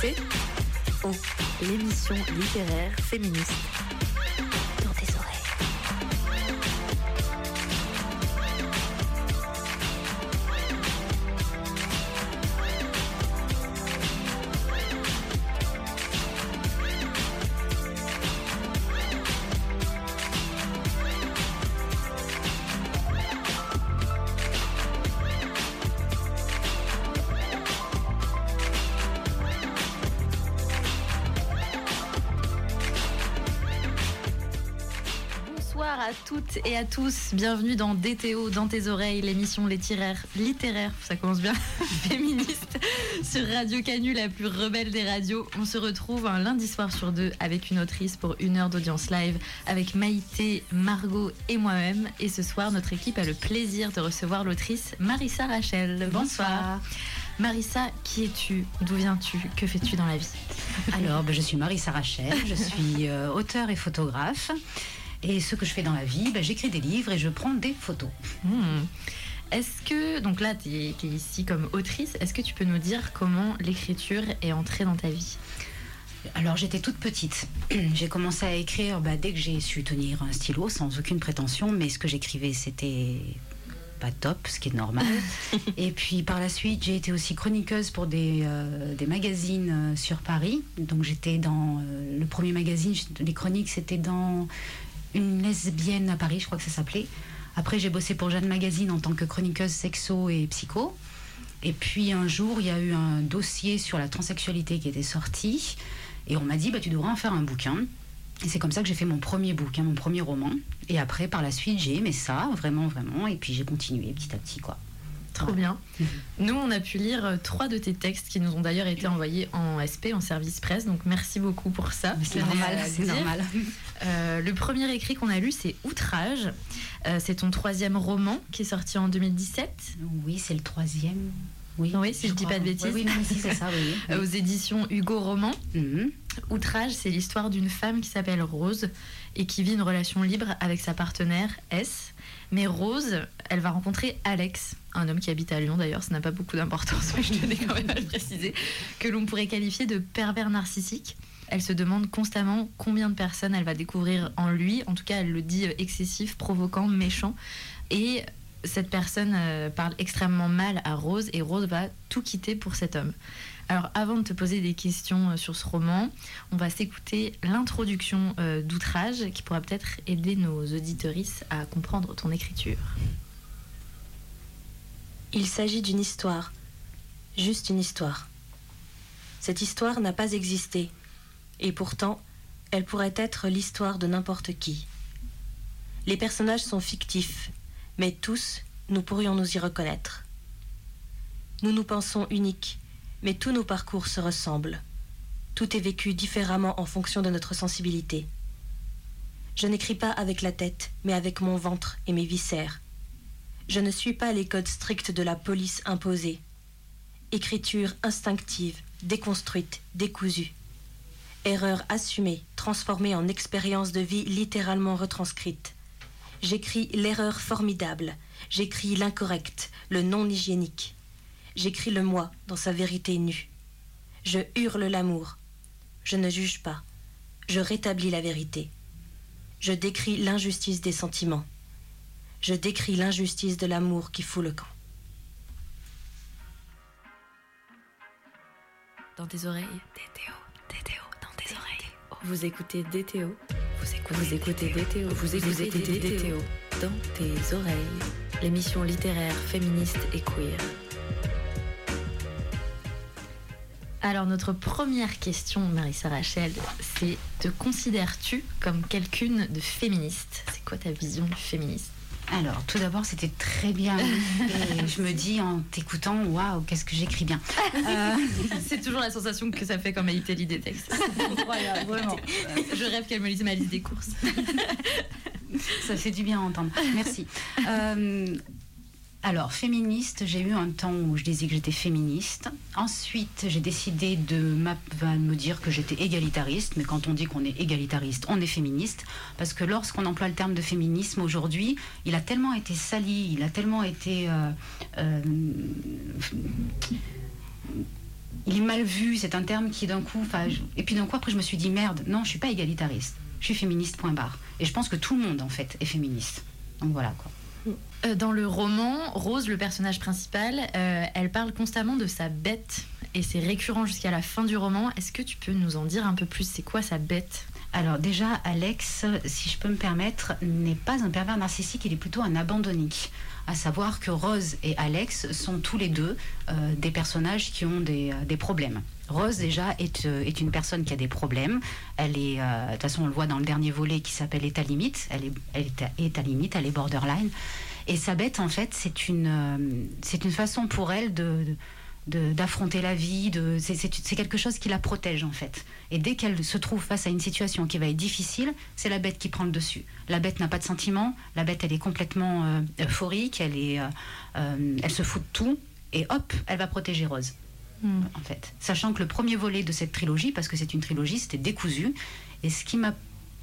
T, l'émission littéraire féministe. Tous, bienvenue dans DTO, dans tes oreilles, l'émission littéraire, littéraire, ça commence bien, féministe, sur Radio Canu, la plus rebelle des radios. On se retrouve un lundi soir sur deux avec une autrice pour une heure d'audience live avec Maïté, Margot et moi-même. Et ce soir, notre équipe a le plaisir de recevoir l'autrice Marissa Rachel. Bonsoir. Marissa, qui es-tu? D'où viens-tu? Que fais-tu dans la vie? Alors, ben, je suis Marissa Rachel, je suis euh, auteur et photographe. Et ce que je fais dans la vie, ben, j'écris des livres et je prends des photos. Hmm. Est-ce que, donc là, tu es, ici comme autrice, est-ce que tu peux nous dire comment l'écriture est entrée dans ta vie? Alors, j'étais toute petite. J'ai commencé à écrire ben, dès que j'ai su tenir un stylo, sans aucune prétention, mais ce que j'écrivais, c'était pas top, ce qui est normal. et puis par la suite, j'ai été aussi chroniqueuse pour des, euh, des magazines euh, sur Paris. Donc j'étais dans euh, le premier magazine, les chroniques, c'était dans une lesbienne à Paris, je crois que ça s'appelait. Après, j'ai bossé pour Jeanne Magazine en tant que chroniqueuse sexo et psycho. Et puis un jour, il y a eu un dossier sur la transsexualité qui était sorti. Et on m'a dit, bah, tu devrais en faire un bouquin. Et c'est comme ça que j'ai fait mon premier bouquin, mon premier roman. Et après, par la suite, j'ai aimé ça, vraiment, vraiment. Et puis j'ai continué petit à petit, quoi. Trop bien. Nous, on a pu lire euh, trois de tes textes qui nous ont d'ailleurs été envoyés en SP, en service presse. Donc merci beaucoup pour ça. C'est normal, c'est. Euh, le premier écrit qu'on a lu, c'est Outrage. Euh, c'est ton troisième roman qui est sorti en 2017 Oui, c'est le troisième. Oui, Oui, si je dis crois. pas de bêtises. Oui, c'est ça, oui. aux éditions Hugo Roman. Mhm. Outrage, c'est l'histoire d'une femme qui s'appelle Rose et qui vit une relation libre avec sa partenaire S. Mais Rose, elle va rencontrer Alex, un homme qui habite à Lyon d'ailleurs, ça n'a pas beaucoup d'importance, mais je tenais quand même à le préciser, que l'on pourrait qualifier de pervers narcissique. Elle se demande constamment combien de personnes elle va découvrir en lui. En tout cas, elle le dit euh, excessif, provoquant, méchant. Et cette personne euh, parle extrêmement mal à Rose et Rose va tout quitter pour cet homme. Alors avant de te poser des questions euh, sur ce roman, on va s'écouter l'introduction euh, d'Outrage qui pourra peut-être aider nos auditorices à comprendre ton écriture. Il s'agit d'une histoire, juste une histoire. Cette histoire n'a pas existé, et pourtant, elle pourrait être l'histoire de n'importe qui. Les personnages sont fictifs, mais tous, nous pourrions nous y reconnaître. Nous nous pensons uniques, mais tous nos parcours se ressemblent. Tout est vécu différemment en fonction de notre sensibilité. Je n'écris pas avec la tête, mais avec mon ventre et mes viscères. Je ne suis pas les codes stricts de la police imposée. Écriture instinctive, déconstruite, décousue. Erreur assumée, transformée en expérience de vie littéralement retranscrite. J'écris l'erreur formidable, j'écris l'incorrect, le non hygiénique. J'écris le moi dans sa vérité nue. Je hurle l'amour. Je ne juge pas. Je rétablis la vérité. Je décris l'injustice des sentiments. Je décris l'injustice de l'amour qui fout le camp. Dans tes oreilles, DTO, DTO, dans tes oreilles. Vous écoutez DTO, vous écoutez, vous écoutez DTO, vous écoutez, DTO, dans tes oreilles. L'émission littéraire féministe et queer. Alors notre première question, Marissa Rachel, c'est te considères-tu comme quelqu'une de féministe? C'est quoi ta vision du féminisme? Alors, tout d'abord, c'était très bien. Et je me dis en t'écoutant, waouh, qu'est-ce que j'écris bien. Euh, C'est toujours la sensation que ça fait quand Maïté lit des textes. incroyable, vraiment. Je rêve qu'elle me lise ma liste des courses. Ça fait du bien à entendre. Merci. Euh, alors, féministe, j'ai eu un temps où je disais que j'étais féministe. Ensuite, j'ai décidé de me dire que j'étais égalitariste. Mais quand on dit qu'on est égalitariste, on est féministe. Parce que lorsqu'on emploie le terme de féminisme aujourd'hui, il a tellement été sali, il a tellement été. euh, euh, il est mal vu, c'est un terme qui d'un coup, je- et puis d'un coup après je me suis dit merde, non, je suis pas égalitariste, je suis féministe point barre. Et je pense que tout le monde en fait est féministe. Donc voilà quoi. Euh, Dans le roman, Rose, le personnage principal, euh, elle parle constamment de sa bête et c'est récurrent jusqu'à la fin du roman. Est-ce que tu peux nous en dire un peu plus? C'est quoi sa bête? Alors déjà, Alex, si je peux me permettre, n'est pas un pervers narcissique, il est plutôt un abandonnique. À savoir que Rose et Alex sont tous les deux euh, des personnages qui ont des, des problèmes. Rose déjà est, euh, est une personne qui a des problèmes. Elle est, euh, de toute façon, on le voit dans le dernier volet qui s'appelle État limite. Elle est, elle est limite, elle est borderline. Et sa bête, en fait, c'est une, euh, c'est une façon pour elle d'affronter la vie. C'est, quelque chose qui la protège, en fait. Et dès qu'elle se trouve face à une situation qui va être difficile, c'est la bête qui prend le dessus. La bête n'a pas de sentiments. La bête, elle est complètement euh, euphorique. Elle se fout de tout. Et hop, elle va protéger Rose en fait. Sachant que le premier volet de cette trilogie, parce que c'est une trilogie, c'était décousu. Et ce qui m'a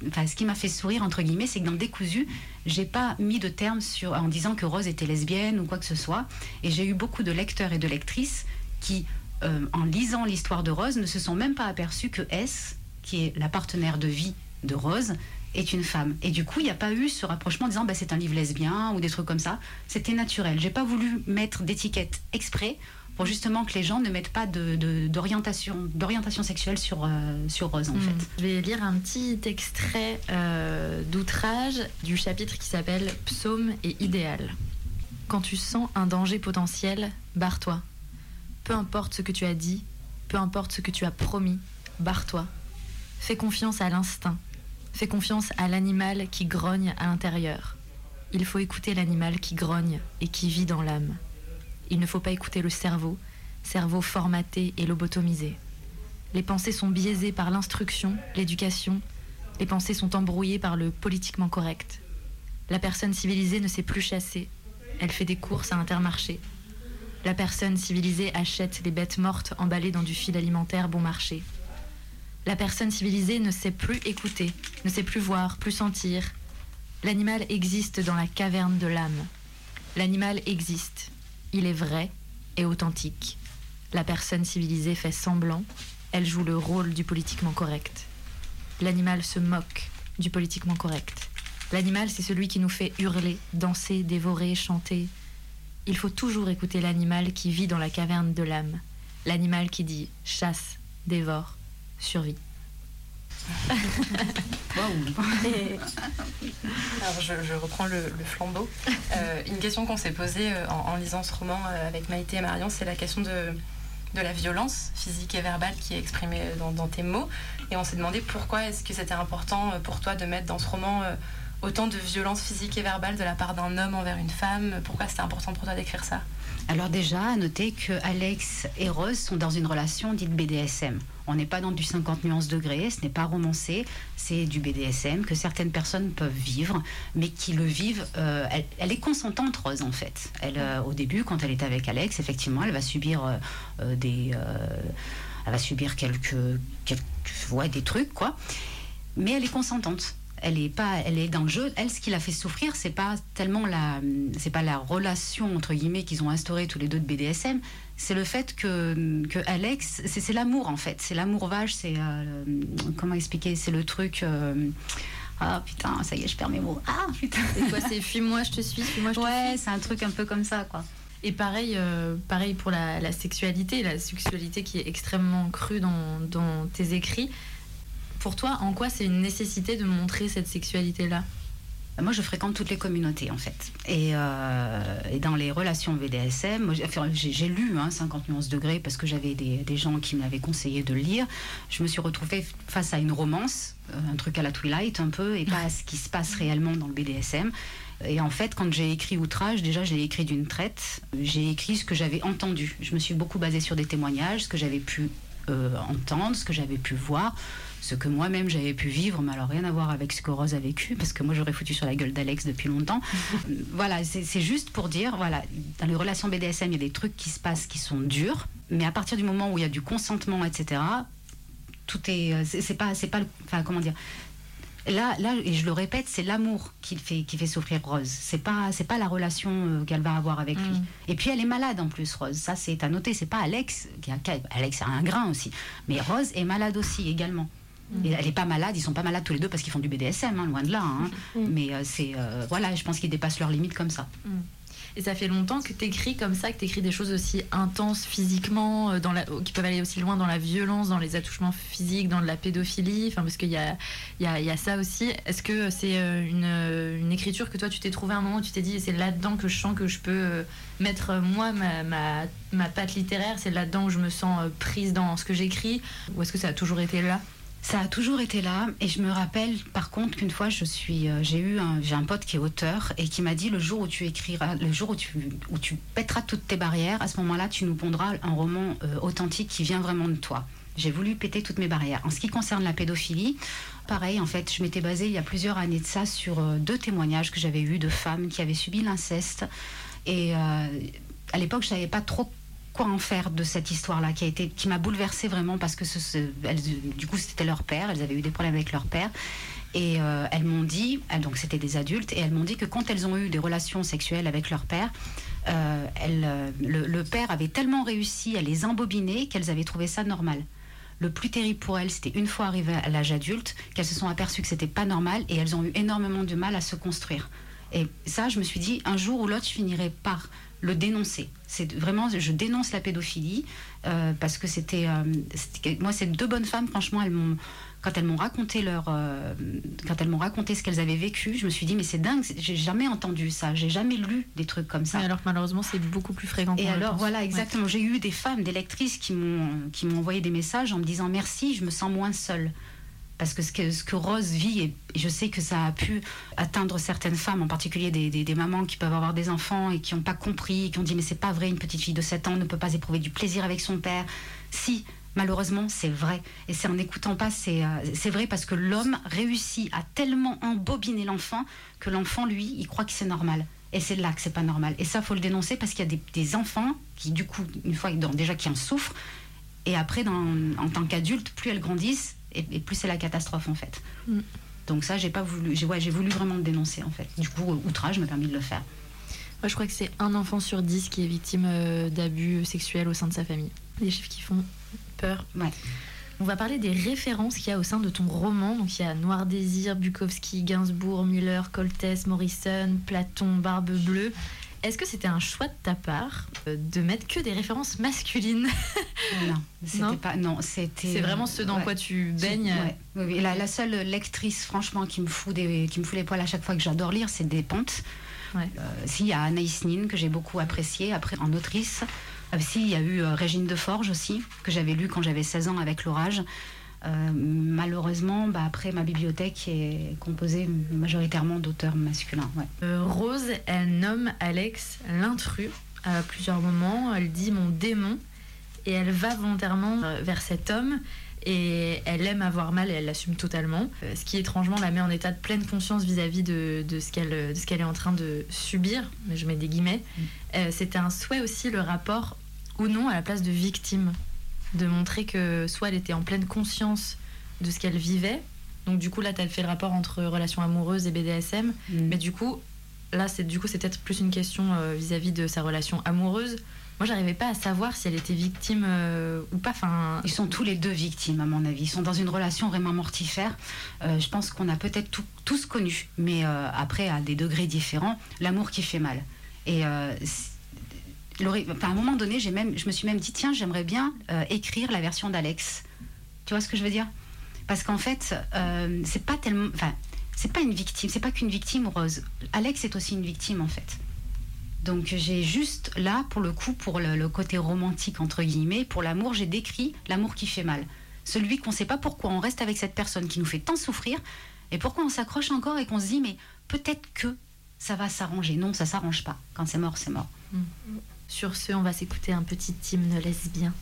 Enfin, ce qui m'a fait sourire entre guillemets, c'est que dans Décousu, j'ai pas mis de terme sur en disant que Rose était lesbienne ou quoi que ce soit. Et j'ai eu beaucoup de lecteurs et de lectrices qui, euh, en lisant l'histoire de Rose, ne se sont même pas aperçus que S, qui est la partenaire de vie de Rose, est une femme. Et du coup, il n'y a pas eu ce rapprochement en disant bah, c'est un livre lesbien ou des trucs comme ça. C'était naturel. J'ai pas voulu mettre d'étiquette exprès pour justement que les gens ne mettent pas de- de- d'orientation sexuelle sur, euh, sur Rose en Hmm. fait. Je vais lire un petit extrait euh, d'outrage du chapitre qui s'appelle Psaume et idéal. Quand tu sens un danger potentiel, barre-toi. Peu importe ce que tu as dit, peu importe ce que tu as promis, barre-toi. Fais confiance à l'instinct. Fais confiance à l'animal qui grogne à l'intérieur. Il faut écouter l'animal qui grogne et qui vit dans l'âme. Il ne faut pas écouter le cerveau, cerveau formaté et lobotomisé. Les pensées sont biaisées par l'instruction, l'éducation. Les pensées sont embrouillées par le politiquement correct. La personne civilisée ne sait plus chasser. Elle fait des courses à Intermarché. La personne civilisée achète les bêtes mortes emballées dans du fil alimentaire bon marché. La personne civilisée ne sait plus écouter, ne sait plus voir, plus sentir. L'animal existe dans la caverne de l'âme. L'animal existe. Il est vrai et authentique. La personne civilisée fait semblant, elle joue le rôle du politiquement correct. L'animal se moque du politiquement correct. L'animal, c'est celui qui nous fait hurler, danser, dévorer, chanter. Il faut toujours écouter l'animal qui vit dans la caverne de l'âme. L'animal qui dit chasse, dévore, survie. Alors je, je reprends le, le flambeau. Euh, une question qu'on s'est posée euh, en, en lisant ce roman euh, avec Maïté et Marion, c'est la question de, de la violence physique et verbale qui est exprimée dans, dans tes mots. Et on s'est demandé pourquoi est-ce que c'était important pour toi de mettre dans ce roman autant de violence physique et verbale de la part d'un homme envers une femme. Pourquoi c'était important pour toi d'écrire ça? Alors déjà, à noter que Alex et Rose sont dans une relation dite BDSM. On n'est pas dans du 50 nuances degrés, ce n'est pas romancé, c'est du BDSM que certaines personnes peuvent vivre, mais qui le vivent. euh, elle, est consentante, Rose, en fait. Elle, euh, au début, quand elle est avec Alex, effectivement, elle va subir euh, des, elle va subir quelques, des trucs, quoi. Mais elle est consentante. Elle est pas, elle est dans le jeu. Elle, ce qui l'a fait souffrir, c'est pas tellement la, c'est pas la relation entre guillemets qu'ils ont instaurée tous les deux de BDSM. C'est le fait que, que Alex, c'est c'est l'amour en fait. C'est l'amour vache. C'est euh, comment expliquer C'est le truc. euh, ah putain, ça y est, je perds mes mots. Ah putain. C'est quoi C'est fuis-moi, je te suis, fuis-moi, je te Ouais, c'est un truc un peu comme ça, quoi. Et pareil, euh, pareil pour la, la sexualité, la sexualité qui est extrêmement crue dans, dans tes écrits. Pour toi, en quoi c'est une nécessité de montrer cette sexualité-là? Moi, je fréquente toutes les communautés, en fait. Et, euh, dans les relations BDSM, j'ai lu hein, 50 nuances degrés parce que j'avais des, gens qui m'avaient conseillé de lire. Je me suis retrouvée face à une romance, euh, un truc à la Twilight un peu, et pas à ce qui se passe réellement dans le BDSM. Et en fait, quand j'ai écrit Outrage, déjà, je l'ai écrit d'une traite. J'ai écrit ce que j'avais entendu. Je me suis beaucoup basée sur des témoignages, ce que j'avais pu euh, entendre, ce que j'avais pu voir, ce que moi-même j'avais pu vivre, mais alors rien à voir avec ce que Rose a vécu, parce que moi j'aurais foutu sur la gueule d'Alex depuis longtemps. voilà, c'est juste pour dire, voilà, dans les relations BDSM, il y a des trucs qui se passent qui sont durs, mais à partir du moment où il y a du consentement, etc., tout est, euh, c'est pas, c'est pas, enfin comment dire, Là, là, et je le répète, c'est l'amour qui fait, qui fait souffrir Rose. C'est pas, c'est pas la relation euh, qu'elle va avoir avec lui. Mm. Et puis elle est malade en plus, Rose. Ça, c'est à noter. C'est pas Alex qui a, Alex a un grain aussi, mais Rose est malade aussi également. Et elle est pas malade, ils sont pas malades tous les deux parce qu'ils font du BDSM, hein, loin de là. hein. Mais euh, c'est euh, voilà, je pense qu'ils dépassent leurs limites comme ça. Et ça fait longtemps que tu écris comme ça, que tu écris des choses aussi intenses physiquement, euh, dans la, qui peuvent aller aussi loin dans la violence, dans les attouchements physiques, dans de la pédophilie, enfin, parce qu'il y a, y, a, y a ça aussi. Est-ce que c'est une, une écriture que toi tu t'es trouvé un moment où tu t'es dit c'est là-dedans que je sens que je peux mettre moi ma, ma, ma patte littéraire, c'est là-dedans où je me sens prise dans ce que j'écris, ou est-ce que ça a toujours été là? Ça a toujours été là, et je me rappelle par contre qu'une fois je suis, euh, j'ai eu un, j'ai un pote qui est auteur et qui m'a dit le jour où tu écriras, le jour où tu, où tu pèteras toutes tes barrières, à ce moment-là tu nous pondras un roman euh, authentique qui vient vraiment de toi. J'ai voulu péter toutes mes barrières. En ce qui concerne la pédophilie, pareil, en fait, je m'étais basée il y a plusieurs années de ça sur euh, deux témoignages que j'avais eus de femmes qui avaient subi l'inceste. Et à l'époque, je savais pas trop quoi en faire de cette histoire-là qui a été, qui m'a bouleversée vraiment parce que ce- elles- du coup, c'était leur père. Elles avaient eu des problèmes avec leur père. Et euh, elles m'ont dit, donc c'était des adultes, et elles m'ont dit que quand elles ont eu des relations sexuelles avec leur père, euh, euh, le, le père avait tellement réussi à les embobiner qu'elles avaient trouvé ça normal. Le plus terrible pour elles, c'était une fois arrivées à l'âge adulte, qu'elles se sont aperçues que c'était pas normal et elles ont eu énormément de mal à se construire. Et ça, je me suis dit, un jour ou l'autre, je finirai par le dénoncer. C'est vraiment, je dénonce la pédophilie euh, parce que c'était, euh, moi, ces deux bonnes femmes, franchement, elles m'ont, quand elles m'ont raconté leur, euh, quand elles m'ont raconté ce qu'elles avaient vécu, je me suis dit, mais c'est dingue, j'ai jamais entendu ça, j'ai jamais lu des trucs comme ça. Mais Alors que malheureusement c'est beaucoup plus fréquent. Et alors voilà, Ouais. exactement. J'ai eu des femmes, des lectrices qui m'ont qui m'ont envoyé des messages en me disant merci, je me sens moins seule. Parce que ce que, Rose vit, et je sais que ça a pu atteindre certaines femmes, en particulier des, mamans qui peuvent avoir des enfants et qui n'ont pas compris, qui ont dit mais c'est pas vrai, une petite fille de 7 ans ne peut pas éprouver du plaisir avec son père. Si, malheureusement, c'est vrai. Et c'est en n'écoutant pas, c'est euh, vrai parce que l'homme réussit à tellement embobiner l'enfant que l'enfant, lui, il croit que c'est normal. Et c'est là que c'est pas normal. Et ça, faut le dénoncer parce qu'il y a des, enfants qui, du coup, une fois déjà qui en souffrent, et après, en tant qu'adulte, plus elles grandissent, et, et plus c'est la catastrophe en fait. Mm. Donc ça, j'ai pas voulu, j'ai ouais, j'ai voulu vraiment le dénoncer en fait. Du coup, outrage m'a permis de le faire. Moi, je crois que c'est un enfant sur dix qui est victime euh, d'abus sexuels au sein de sa famille. Des chiffres qui font peur. Ouais. On va parler des références qu'il y a au sein de ton roman. Donc, il y a Noir Désir, Bukowski, Gainsbourg, Müller, Coltès, Morrison, Platon, Barbe Bleue. Est-ce que c'était un choix de ta part euh, de mettre que des références masculines Non, c'était pas. Non, c'était. C'est vraiment ce dans ouais. quoi tu baignes Ouais, oui. La, la seule lectrice, franchement, qui me fout des, qui me fout les poils à chaque fois que j'adore lire, c'est des Pontes. Ouais. Euh, si, il y a Anaïs Nin que j'ai beaucoup apprécié. Après, en autrice, euh, si, il y a eu euh, Régine de Forge aussi que j'avais lu quand j'avais 16 ans avec l'orage. Euh, malheureusement, bah, après ma bibliothèque est composée majoritairement d'auteurs masculins. Ouais. Euh, Rose, elle nomme Alex l'intrus à plusieurs moments. Elle dit mon démon et elle va volontairement euh, vers cet homme et elle aime avoir mal et elle l'assume totalement. Ce qui étrangement la met en état de pleine conscience vis-à-vis de, de ce qu'elle est en train de subir. Mais je mets des guillemets. Euh, C'était un souhait aussi le rapport ou non à la place de victime, de montrer que soit elle était en pleine conscience de ce qu'elle vivait. Donc du coup là, tu as fait le rapport entre relations amoureuses et BDSM. Mais du coup, là, c'est du coup, c'est peut-être plus une question euh, vis-à-vis de sa relation amoureuse. Moi, j'arrivais pas à savoir si elle était victime euh, ou pas. Enfin, Ils sont tous les deux victimes, à mon avis. Ils sont dans une relation vraiment mortifère. Euh, je pense qu'on a peut-être tout- tous connu, mais après, à des degrés différents, l'amour qui fait mal. Et à un moment donné, j'ai même, je me suis même dit, tiens, j'aimerais bien euh, écrire la version d'Alex. Tu vois ce que je veux dire? Parce qu'en fait, euh, c'est pas tellement. Enfin, c'est pas une victime, c'est pas qu'une victime, Rose. Alex est aussi une victime, en fait. Donc j'ai juste là, pour le coup, pour le, côté romantique, entre guillemets, pour l'amour, j'ai décrit l'amour qui fait mal. Celui qu'on ne sait pas pourquoi on reste avec cette personne qui nous fait tant souffrir, et pourquoi on s'accroche encore et qu'on se dit, mais peut-être que ça va s'arranger. Non, ça s'arrange pas. Quand c'est mort, c'est mort. Sur ce, on va s'écouter un petit hymne lesbien.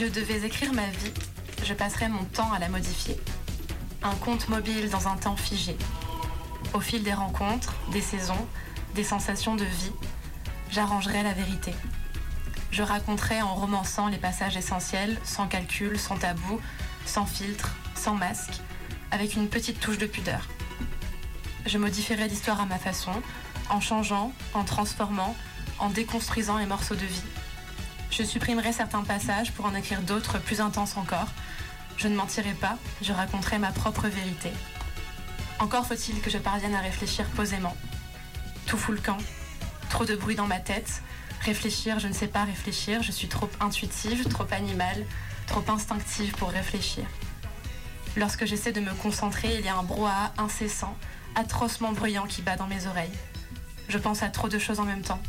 Je devais écrire ma vie, je passerais mon temps à la modifier. Un compte mobile dans un temps figé. Au fil des rencontres, des saisons, des sensations de vie, j'arrangerai la vérité. Je raconterai en romançant les passages essentiels, sans calcul, sans tabou, sans filtre, sans masque, avec une petite touche de pudeur. Je modifierai l'histoire à ma façon, en changeant, en transformant, en déconstruisant les morceaux de vie. Je supprimerai certains passages pour en écrire d'autres plus intenses encore. Je ne mentirai pas, je raconterai ma propre vérité. Encore faut-il que je parvienne à réfléchir posément. Tout fout le camp, trop de bruit dans ma tête. Réfléchir, je ne sais pas réfléchir, je suis trop intuitive, trop animale, trop instinctive pour réfléchir. Lorsque j'essaie de me concentrer, il y a un brouhaha incessant, atrocement bruyant qui bat dans mes oreilles. Je pense à trop de choses en même temps.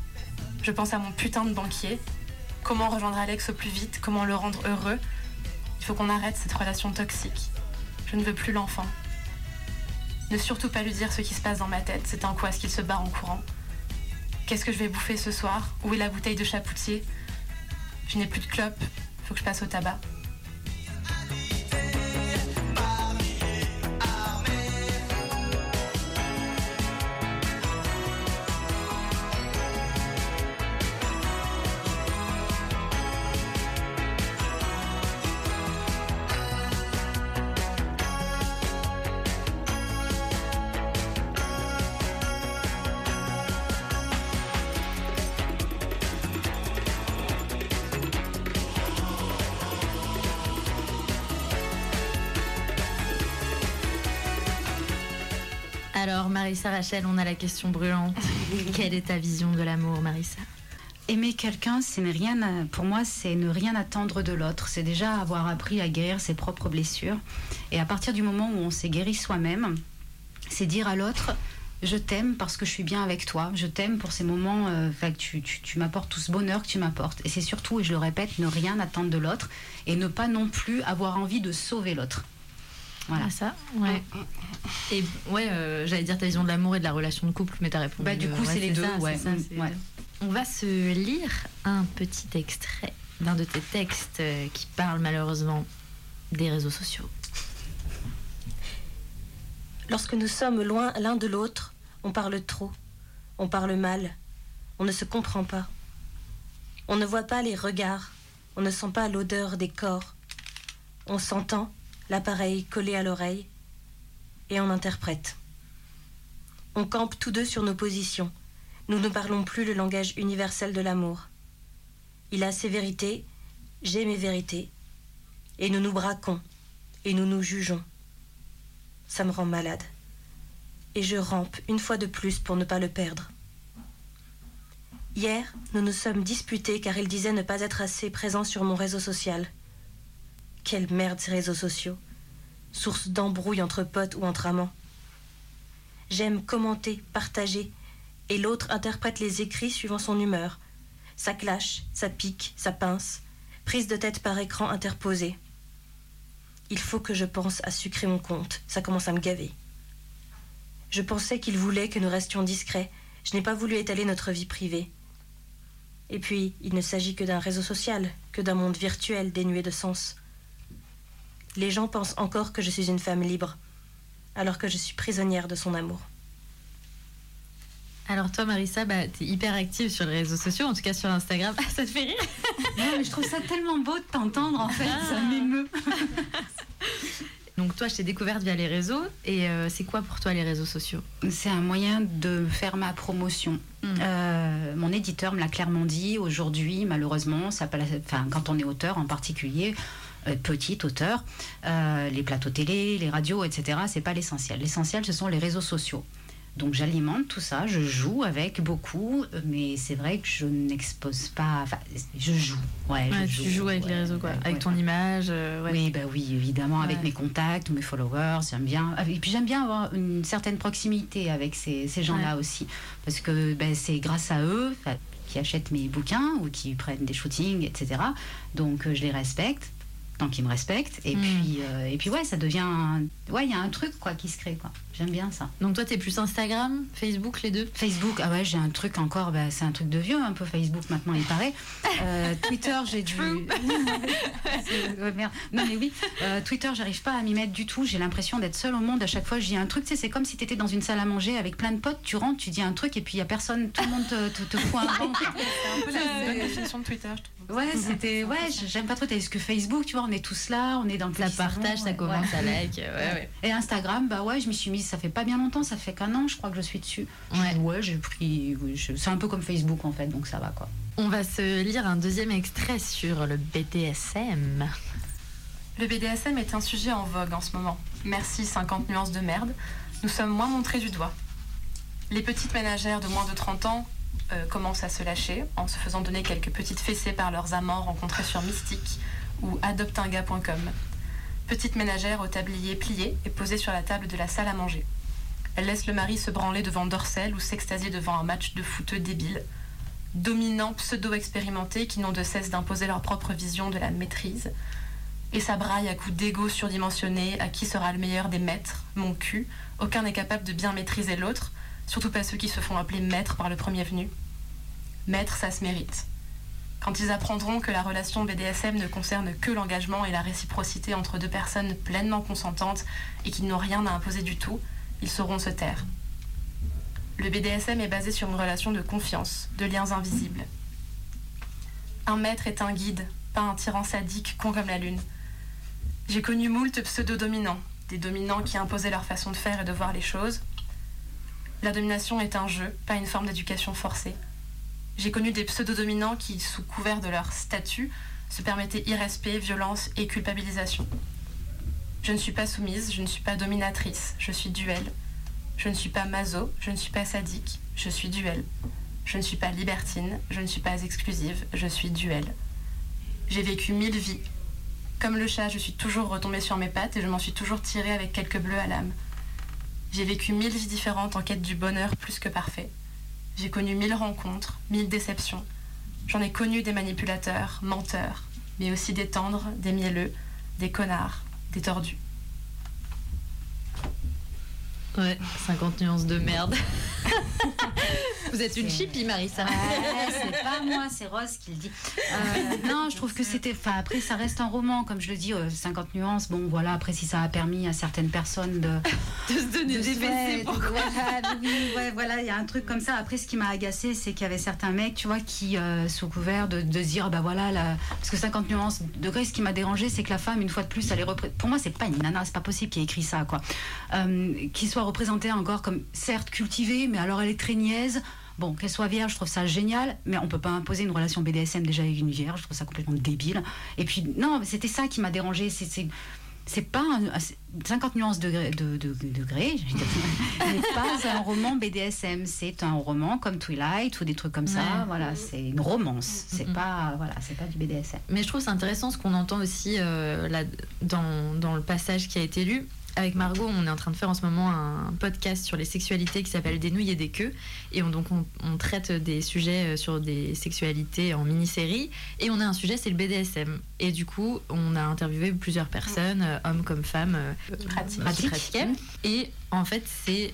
Je pense à mon putain de banquier. Comment rejoindre Alex au plus vite Comment le rendre heureux Il faut qu'on arrête cette relation toxique. Je ne veux plus l'enfant. Ne surtout pas lui dire ce qui se passe dans ma tête. C'est un coup à ce qu'il se barre en courant. Qu'est-ce que je vais bouffer ce soir? Où est la bouteille de chapoutier? Je n'ai plus de clope. Faut que je passe au tabac. Marissa Rachel, on a la question brûlante. Quelle est ta vision de l'amour, Marissa? Aimer quelqu'un, c'est ne rien à- pour moi, c'est ne rien attendre de l'autre. C'est déjà avoir appris à guérir ses propres blessures. Et à partir du moment où on s'est guéri soi-même, c'est dire à l'autre je t'aime parce que je suis bien avec toi. Je t'aime pour ces moments euh, que tu, tu- tu m'apportes tout ce bonheur que tu m'apportes. Et c'est surtout, et je le répète, ne rien attendre de l'autre et ne pas non plus avoir envie de sauver l'autre. Voilà. Ah, ça Ouais. Et ouais, euh, j'allais dire ta vision de l'amour et de la relation de couple, mais t'as répondu. Bah, du euh, coup, c'est les deux, ça, ouais. c'est ça, Mm, c'est- ouais. On va se lire un petit extrait d'un de tes textes euh, qui parle malheureusement des réseaux sociaux. Lorsque nous sommes loin l'un de l'autre, on parle trop, on parle mal, on ne se comprend pas. On ne voit pas les regards, on ne sent pas l'odeur des corps. On s'entend, l'appareil collé à l'oreille, et on interprète. On campe tous deux sur nos positions. Nous ne parlons plus le langage universel de l'amour. Il a ses vérités, j'ai mes vérités, et nous nous braquons, et nous nous jugeons ça me rend malade. Et je rampe une fois de plus pour ne pas le perdre. Hier, nous nous sommes disputés car il disait ne pas être assez présent sur mon réseau social. Quelle merde ces réseaux sociaux. Source d'embrouille entre potes ou entre amants. J'aime commenter, partager, et l'autre interprète les écrits suivant son humeur. Ça clash, ça pique, ça pince, prise de tête par écran interposée. Il faut que je pense à sucrer mon compte. Ça commence à me gaver. Je pensais qu'il voulait que nous restions discrets. Je n'ai pas voulu étaler notre vie privée. Et puis, il ne s'agit que d'un réseau social, que d'un monde virtuel dénué de sens. Les gens pensent encore que je suis une femme libre, alors que je suis prisonnière de son amour. Alors toi, Marissa, bah, t'es hyper active sur les réseaux sociaux, en tout cas sur Instagram. Ah, ça te fait rire Non, mais je trouve ça tellement beau de t'entendre en fait, Ah. ça m'émeut. Donc toi, je t'ai découverte via les réseaux. Et euh, c'est quoi pour toi les réseaux sociaux? C'est un moyen de faire ma promotion. Mm. Euh, mon éditeur me l'a clairement dit. Aujourd'hui, malheureusement, ça, enfin, quand on est auteur en particulier, euh, petit auteur, euh, les plateaux télé, les radios, etc., c'est pas l'essentiel. L'essentiel, ce sont les réseaux sociaux. Donc j'alimente tout ça, je joue avec beaucoup, mais c'est vrai que je n'expose pas. Enfin, je joue. Ouais, Ouais, je Tu joues avec les réseaux, quoi. ouais, avec ton image. euh. Oui, bah oui, évidemment, avec mes contacts, mes followers, j'aime bien. Et puis j'aime bien avoir une certaine proximité avec ces, ces gens-là aussi. Parce que ben, c'est grâce à eux qui achètent mes bouquins ou qui prennent des shootings, etc. Donc je les respecte. Tant qu'ils me respectent. Et Mm. puis, euh, et puis ouais, ça devient, un- ouais, il y a un truc quoi qui se crée quoi. J'aime bien ça. Donc toi, t'es plus Instagram, Facebook, les deux? Facebook, ah ouais, j'ai un truc encore, bah, c'est un truc de vieux un peu Facebook maintenant, il paraît. Euh, Twitter, j'ai dû. Ouais, merde. Non mais oui, euh, Twitter, j'arrive pas à m'y mettre du tout. J'ai l'impression d'être seule au monde. À chaque fois, je dis un truc, tu sais, c'est comme si tu étais dans une salle à manger avec plein de potes. Tu rentres, tu dis un truc et puis il y a personne, tout le monde te, te, te fout un vent. C'est un peu la bonne définition de Twitter, je trouve. Ouais, c'était, ouais, j'aime pas trop. Est-ce que Facebook, tu vois, on est tous là, on est dans le Ça salon, partage, ça ouais. commence à like. Ouais, ouais. Et Instagram, bah ouais, je m'y suis mise, ça fait pas bien longtemps, ça fait qu'un an, je crois que je suis dessus. Ouais. Ouais, j'ai pris, je- c'est un peu comme Facebook en fait, donc ça va quoi. On va se lire un deuxième extrait sur le BDSM. Le BDSM est un sujet en vogue en ce moment. Merci 50 nuances de merde. Nous sommes moins montrés du doigt. Les petites ménagères de moins de 30 ans euh, commencent à se lâcher en se faisant donner quelques petites fessées par leurs amants rencontrés sur Mystique ou adopteungars.com. Petites ménagères au tablier plié et posées sur la table de la salle à manger. Elles laissent le mari se branler devant Dorsel ou s'extasier devant un match de footeux débile. Dominants pseudo-expérimentés qui n'ont de cesse d'imposer leur propre vision de la maîtrise et ça braille à coups d'ego surdimensionné à qui sera le meilleur des maîtres, mon cul. Aucun n'est capable de bien maîtriser l'autre, surtout pas ceux qui se font appeler maître par le premier venu. Maître, ça se mérite. Quand ils apprendront que la relation BDSM ne concerne que l'engagement et la réciprocité entre deux personnes pleinement consentantes et qui n'ont rien à imposer du tout, ils sauront se taire. Le BDSM est basé sur une relation de confiance, de liens invisibles. Un maître est un guide, pas un tyran sadique con comme la lune. J'ai connu moult pseudo-dominants, des dominants qui imposaient leur façon de faire et de voir les choses. La domination est un jeu, pas une forme d'éducation forcée. J'ai connu des pseudo-dominants qui, sous couvert de leur statut, se permettaient irrespect, violence et culpabilisation. Je ne suis pas soumise, je ne suis pas dominatrice, je suis duel. Je ne suis pas maso, je ne suis pas sadique, je suis duel. Je ne suis pas libertine, je ne suis pas exclusive, je suis duel. J'ai vécu mille vies. Comme le chat, je suis toujours retombée sur mes pattes et je m'en suis toujours tirée avec quelques bleus à l'âme. J'ai vécu mille vies différentes en quête du bonheur plus que parfait. J'ai connu mille rencontres, mille déceptions. J'en ai connu des manipulateurs, menteurs, mais aussi des tendres, des mielleux, des connards, des tordus. Ouais, 50 nuances de merde. Vous êtes une chippie, Marissa. Ouais, c'est pas moi, c'est Rose qui le dit. Euh, non, je trouve que c'était. Enfin, après, ça reste un roman, comme je le dis, euh, 50 nuances. Bon, voilà, après, si ça a permis à certaines personnes de. De se donner de des se- fessées ouais, voilà, oui, ouais, voilà, il y a un truc comme ça. Après, ce qui m'a agacé, c'est qu'il y avait certains mecs, tu vois, qui, euh, sous couvert de, de se dire, bah voilà, la- parce que 50 nuances degrés, ce qui m'a dérangé, c'est que la femme, une fois de plus, elle est repré- Pour moi, c'est pas une nana, c'est pas possible qu'il ait écrit ça, quoi. Euh, qui soit représentée encore comme, certes, cultivée, mais alors elle est très niaise. Bon, qu'elle soit vierge, je trouve ça génial, mais on peut pas imposer une relation BDSM déjà avec une vierge, je trouve ça complètement débile. Et puis, non, c'était ça qui m'a dérangé. C'est, pas un- c'est 50 nuances de, gré- de, de, de degrés, n'est pas un roman BDSM. C'est un roman comme Twilight ou des trucs comme ça. Ouais. Voilà, c'est une romance. C'est pas, voilà, c'est pas du BDSM. Mais je trouve c'est intéressant ce qu'on entend aussi euh, là, dans, dans le passage qui a été lu. Avec Margot, on est en train de faire en ce moment un podcast sur les sexualités qui s'appelle Des nouilles et des queues. Et on, donc on, on traite des sujets euh, sur des sexualités en mini-série. Et on a un sujet, c'est le BDSM. Et du coup, on a interviewé plusieurs personnes, euh, hommes comme femmes, euh, Qui pratiquent. qui pratiquaient. Et en fait, c'est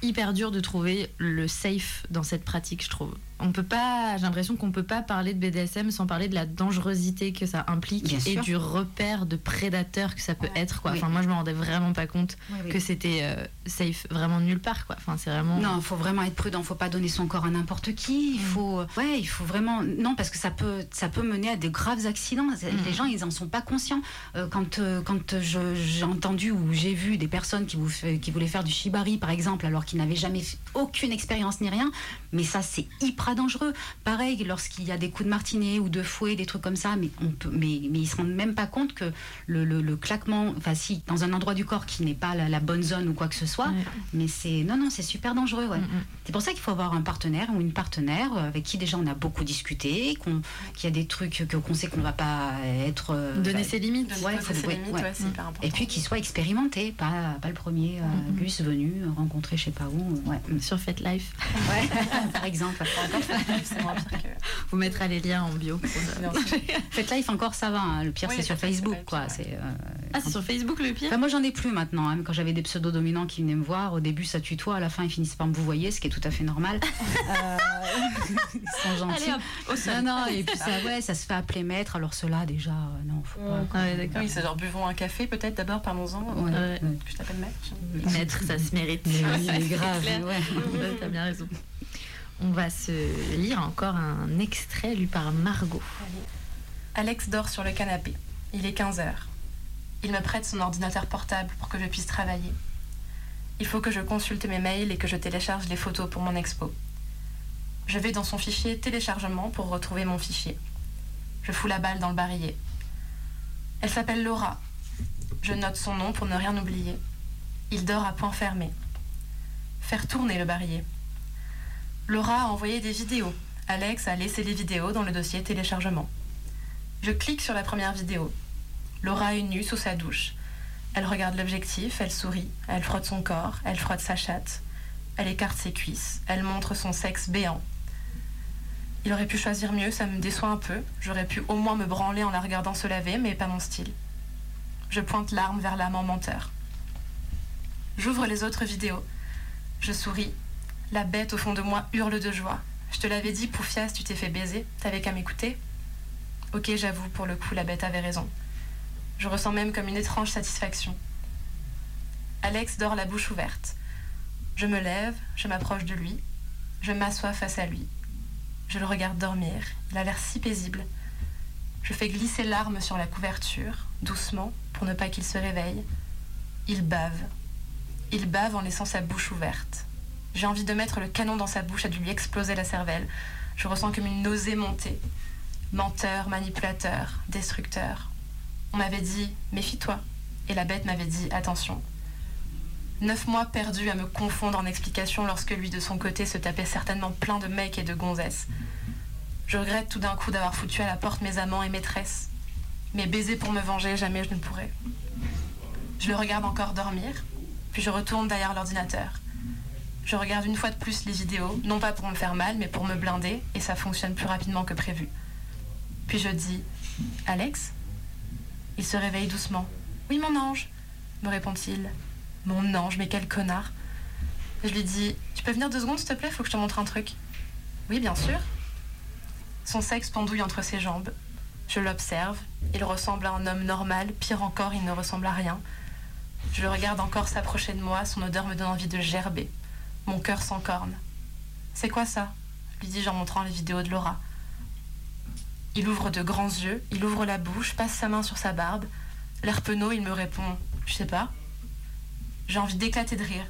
hyper dur de trouver le safe dans cette pratique, je trouve. On peut pas, j'ai l'impression qu'on peut pas parler de BDSM sans parler de la dangerosité que ça implique Bien et sûr. du repère de prédateur que ça peut Ouais. être. Quoi. Oui. Enfin, moi, je me rendais vraiment pas compte que c'était euh, safe vraiment nulle part. Quoi. Enfin, c'est vraiment. Non, il faut vraiment être prudent. faut pas donner son corps à n'importe qui. Il faut, ouais, il faut vraiment. Non, parce que ça peut, ça peut mener à de graves accidents. Les gens, ils en sont pas conscients. Euh, quand, euh, quand j'ai entendu ou j'ai vu des personnes qui, vous qui voulaient faire du shibari, par exemple, alors qu'ils n'avaient jamais fait aucune expérience ni rien, mais ça, c'est hyper dangereux. Pareil, lorsqu'il y a des coups de martinet ou de fouet, des trucs comme ça, mais on peut, mais, mais ils se rendent même pas compte que le, le- le claquement, enfin, si dans un endroit du corps qui n'est pas la, la bonne zone ou quoi que ce soit, Ouais. mais c'est non, non, c'est super dangereux. Ouais. Mm. C'est pour ça qu'il faut avoir un partenaire ou une partenaire euh, avec qui déjà on a beaucoup discuté, qu'il y a des trucs que, qu'on sait qu'on va pas être. euh, Donner ses limites. Ouais, faut- ses limites, et puis qu'il soit expérimenté, pas, pas le premier euh. Gus venu rencontrer je sais pas où. Ouais, Sur Fat Life. ouais par exemple. C'est moins pire que. Vous mettra les liens en bio. pour. Faites Life encore ça va. hein. Le pire Oui, c'est sur Facebook quoi. C'est. euh, Ah, c'est sur Facebook le pire Enfin, moi j'en ai plus maintenant. hein. Quand j'avais des pseudos dominants qui venaient me voir, au début ça tutoie, à la fin ils finissent par me vous voyez, ce qui est tout à fait normal. Euh, ils sont gentils. Allez hop, non, non, et puis ça, ouais, ça se fait appeler maître. Alors ceux-là déjà, euh, non, faut pas. Ah ouais. Oui, c'est genre buvons un café peut-être d'abord, parlons-en. Ouais, Ouais. Je t'appelle mec. Maître, ça se mérite. Mais grave, T'as bien raison. On va se lire encore un extrait lu par Margot. Alex dort sur le canapé. Il est 15 heures. Il me prête son ordinateur portable pour que je puisse travailler. Il faut que je consulte mes mails et que je télécharge les photos pour mon expo. Je vais dans son fichier téléchargement pour retrouver mon fichier. Je fous la balle dans le barillet. Elle s'appelle Laura. Je note son nom pour ne rien oublier. Il dort à point fermé. Faire tourner le barillet. Laura a envoyé des vidéos. Alex a laissé les vidéos dans le dossier téléchargement. Je clique sur la première vidéo. Laura est nue sous sa douche. Elle regarde l'objectif, elle sourit, elle frotte son corps, elle frotte sa chatte, elle écarte ses cuisses, elle montre son sexe béant. Il aurait pu choisir mieux, ça me déçoit un peu. J'aurais pu au moins me branler en la regardant se laver, mais pas mon style. Je pointe l'arme vers l'amant menteur. J'ouvre les autres vidéos. Je souris. La bête au fond de moi hurle de joie. Je te l'avais dit, Poufias, tu t'es fait baiser. T'avais qu'à m'écouter. Ok, j'avoue, pour le coup, la bête avait raison. Je ressens même comme une étrange satisfaction. Alex dort la bouche ouverte. Je me lève, je m'approche de lui, je m'assois face à lui. Je le regarde dormir, il a l'air si paisible. Je fais glisser l'arme sur la couverture, doucement, pour ne pas qu'il se réveille. Il bave. Il bave en laissant sa bouche ouverte. J'ai envie de mettre le canon dans sa bouche et de lui exploser la cervelle. Je ressens comme une nausée monter. Menteur, manipulateur, destructeur. On m'avait dit méfie-toi, et la bête m'avait dit attention. Neuf mois perdus à me confondre en explications lorsque lui de son côté se tapait certainement plein de mecs et de gonzesses. Je regrette tout d'un coup d'avoir foutu à la porte mes amants et maîtresses. Mais baiser pour me venger, jamais je ne pourrai. Je le regarde encore dormir, puis je retourne derrière l'ordinateur. Je regarde une fois de plus les vidéos, non pas pour me faire mal, mais pour me blinder, et ça fonctionne plus rapidement que prévu. Puis je dis Alex? Il se réveille doucement. Oui, mon ange, me répond-il. Mon ange, mais quel connard. Je lui dis Tu peux venir deux secondes, s'il te plaît Faut que je te montre un truc. Oui, bien sûr. Son sexe pendouille entre ses jambes. Je l'observe. Il ressemble à un homme normal. Pire encore, il ne ressemble à rien. Je le regarde encore s'approcher de moi. Son odeur me donne envie de gerber. Mon cœur s'encorne. C'est quoi ça lui dis-je en montrant les vidéos de Laura. Il ouvre de grands yeux, il ouvre la bouche, passe sa main sur sa barbe. L'air penaud, il me répond Je sais pas. J'ai envie d'éclater de rire.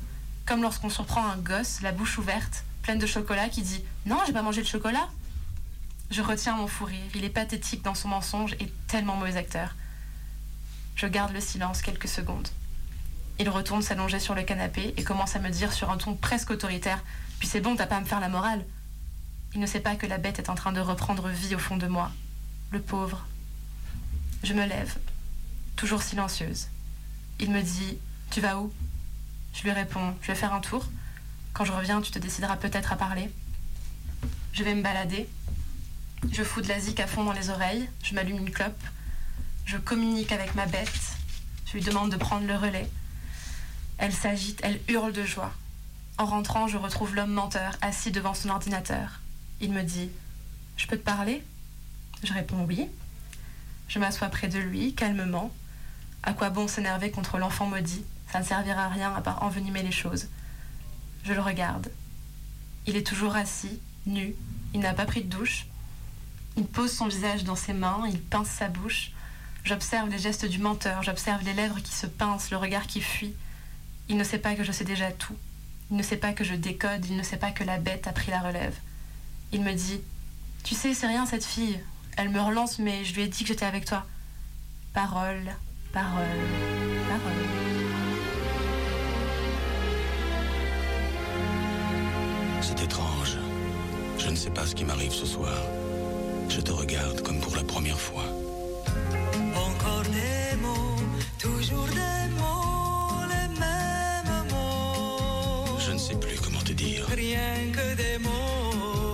Comme lorsqu'on surprend un gosse, la bouche ouverte, pleine de chocolat, qui dit Non, j'ai pas mangé le chocolat. Je retiens mon fou rire. Il est pathétique dans son mensonge et tellement mauvais acteur. Je garde le silence quelques secondes. Il retourne s'allonger sur le canapé et commence à me dire sur un ton presque autoritaire Puis c'est bon, t'as pas à me faire la morale. Il ne sait pas que la bête est en train de reprendre vie au fond de moi. Le pauvre. Je me lève, toujours silencieuse. Il me dit Tu vas où? Je lui réponds Je vais faire un tour. Quand je reviens, tu te décideras peut-être à parler. Je vais me balader. Je fous de la zik à fond dans les oreilles. Je m'allume une clope. Je communique avec ma bête. Je lui demande de prendre le relais. Elle s'agite, elle hurle de joie. En rentrant, je retrouve l'homme menteur assis devant son ordinateur. Il me dit Je peux te parler? Je réponds oui. Je m'assois près de lui, calmement. À quoi bon s'énerver contre l'enfant maudit? Ça ne servira à rien à part envenimer les choses. Je le regarde. Il est toujours assis, nu. Il n'a pas pris de douche. Il pose son visage dans ses mains, il pince sa bouche. J'observe les gestes du menteur, j'observe les lèvres qui se pincent, le regard qui fuit. Il ne sait pas que je sais déjà tout. Il ne sait pas que je décode, il ne sait pas que la bête a pris la relève. Il me dit Tu sais, c'est rien cette fille. Elle me relance, mais je lui ai dit que j'étais avec toi. Parole, parole, parole. C'est étrange. Je ne sais pas ce qui m'arrive ce soir. Je te regarde comme pour la première fois. Encore des mots.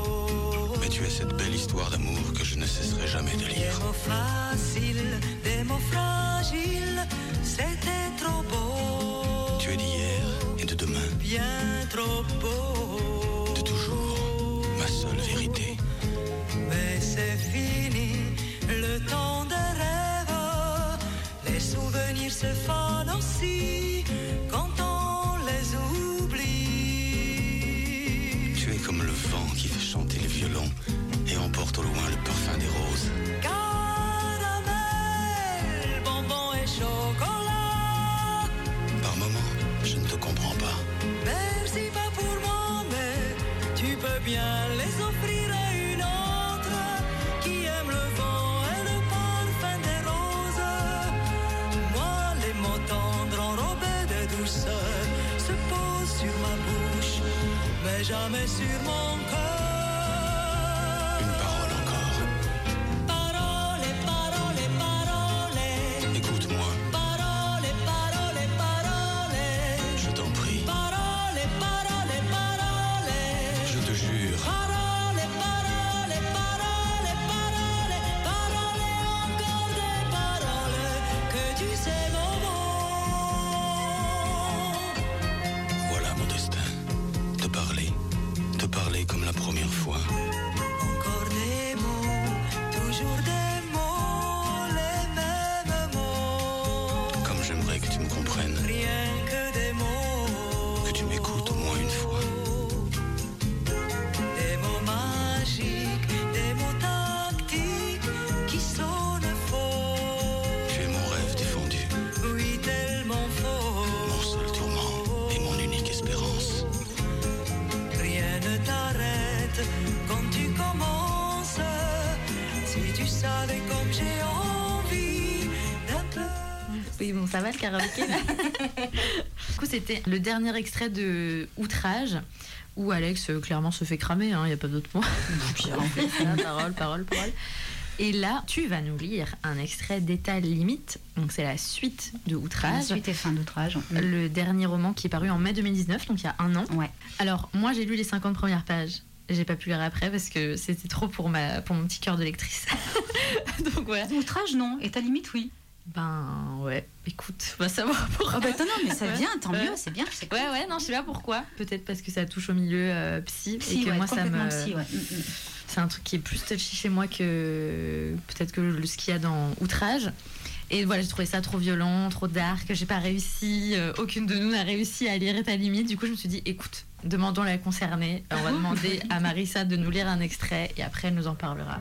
Je ne sais plus comment te dire. Rien que des mots. histoires d'amour que je ne cesserai jamais de Des lire. mots faciles, des mots fragiles, c'était trop beau. Tu es d'hier et de demain, bien trop beau. de toujours, ma seule vérité. Mais c'est fini, le temps des rêves. Les souvenirs se fanent aussi violon et emporte au loin le parfum des roses. Caramel, bonbon et chocolat. Par moments, je ne te comprends pas. Merci pas pour moi, mais tu peux bien les offrir à une autre qui aime le vent et le parfum des roses. Moi, les mots tendres enrobés de douceur se posent sur ma bouche, mais jamais sur mon Le karaoké là. du coup, c'était le dernier extrait de Outrage où Alex euh, clairement se fait cramer, il n'y a pas d'autre mot. Parole, parole, parole. Et là, tu vas nous lire un extrait d'État limite. Donc, c'est la suite de Outrage. Suite et fin d'outrage. Le dernier roman qui est paru en mai 2019, donc il y a un an. Ouais. Alors, moi, j'ai lu les 50 premières pages. J'ai pas pu lire après parce que c'était trop pour, ma, pour mon petit cœur de lectrice. donc, voilà. Outrage, non. Ta limite, oui. Ben, ouais, écoute, on va savoir pourquoi. Oh bah non, mais ça Ouais. vient, tant mieux, c'est bien. Ouais, ouais, non, je sais pas pourquoi. Peut-être parce que ça touche au milieu euh, psy, et que ouais, moi, ça me. psy, ouais. Mm, mm. C'est un truc qui est plus touchy chez moi que peut-être que ce qu'il y a dans Outrage. Et voilà, j'ai trouvé ça trop violent, trop dark. J'ai pas réussi, euh, aucune de nous n'a réussi à lire ta limite. Du coup, je me suis dit, écoute, demandons à la concernée. On va demander à Marissa de nous lire un extrait et après, elle nous en parlera.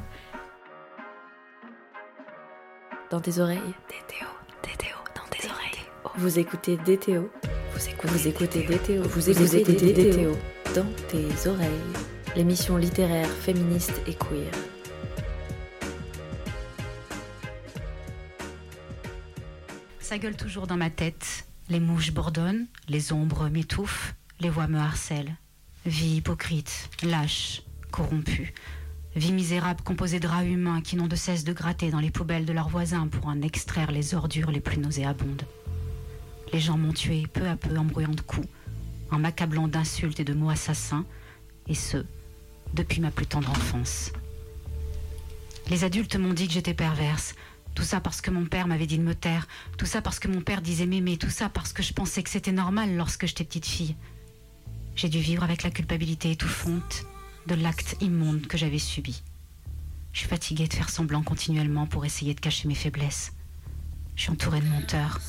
Dans tes oreilles. DTO, DTO, dans tes oreilles. Vous écoutez DTO. Vous écoutez, vous écoutez DTO. Vous écoutez DTO dans tes oreilles. L'émission littéraire féministe et queer. Ça gueule toujours dans ma tête. Les mouches bourdonnent, les ombres m'étouffent, les voix me harcèlent. Vie hypocrite, lâche, corrompue. Vie misérable composée de rats humains qui n'ont de cesse de gratter dans les poubelles de leurs voisins pour en extraire les ordures les plus nauséabondes. Les gens m'ont tué peu à peu en brouillant de coups, en m'accablant d'insultes et de mots assassins, et ce, depuis ma plus tendre enfance. Les adultes m'ont dit que j'étais perverse. Tout ça parce que mon père m'avait dit de me taire. Tout ça parce que mon père disait m'aimer. Tout ça parce que je pensais que c'était normal lorsque j'étais petite fille. J'ai dû vivre avec la culpabilité étouffante de l'acte immonde que j'avais subi. Je suis fatiguée de faire semblant continuellement pour essayer de cacher mes faiblesses. Je suis entourée de menteurs,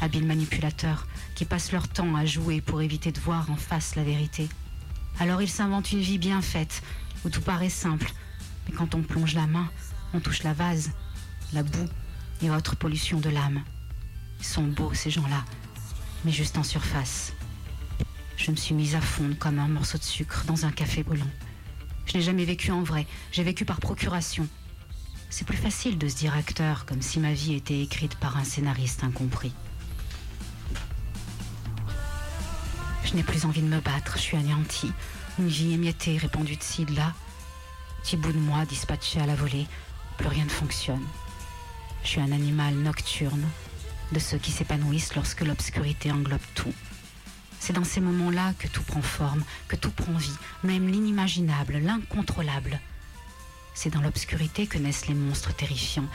habiles manipulateurs, qui passent leur temps à jouer pour éviter de voir en face la vérité. Alors ils s'inventent une vie bien faite, où tout paraît simple, mais quand on plonge la main, on touche la vase, la boue et autres pollutions de l'âme. Ils sont beaux, ces gens-là, mais juste en surface. Je me suis mise à fondre comme un morceau de sucre dans un café brûlant. Je n'ai jamais vécu en vrai, j'ai vécu par procuration. C'est plus facile de se dire acteur, comme si ma vie était écrite par un scénariste incompris. Je n'ai plus envie de me battre, je suis anéantie. Une vie émiettée, répandue de ci, de là. Petit bout de moi dispatché à la volée, plus rien ne fonctionne. Je suis un animal nocturne, de ceux qui s'épanouissent lorsque l'obscurité englobe tout. C'est dans ces moments-là que tout prend forme, que tout prend vie, même l'inimaginable, l'incontrôlable. C'est dans l'obscurité que naissent les monstres terrifiants,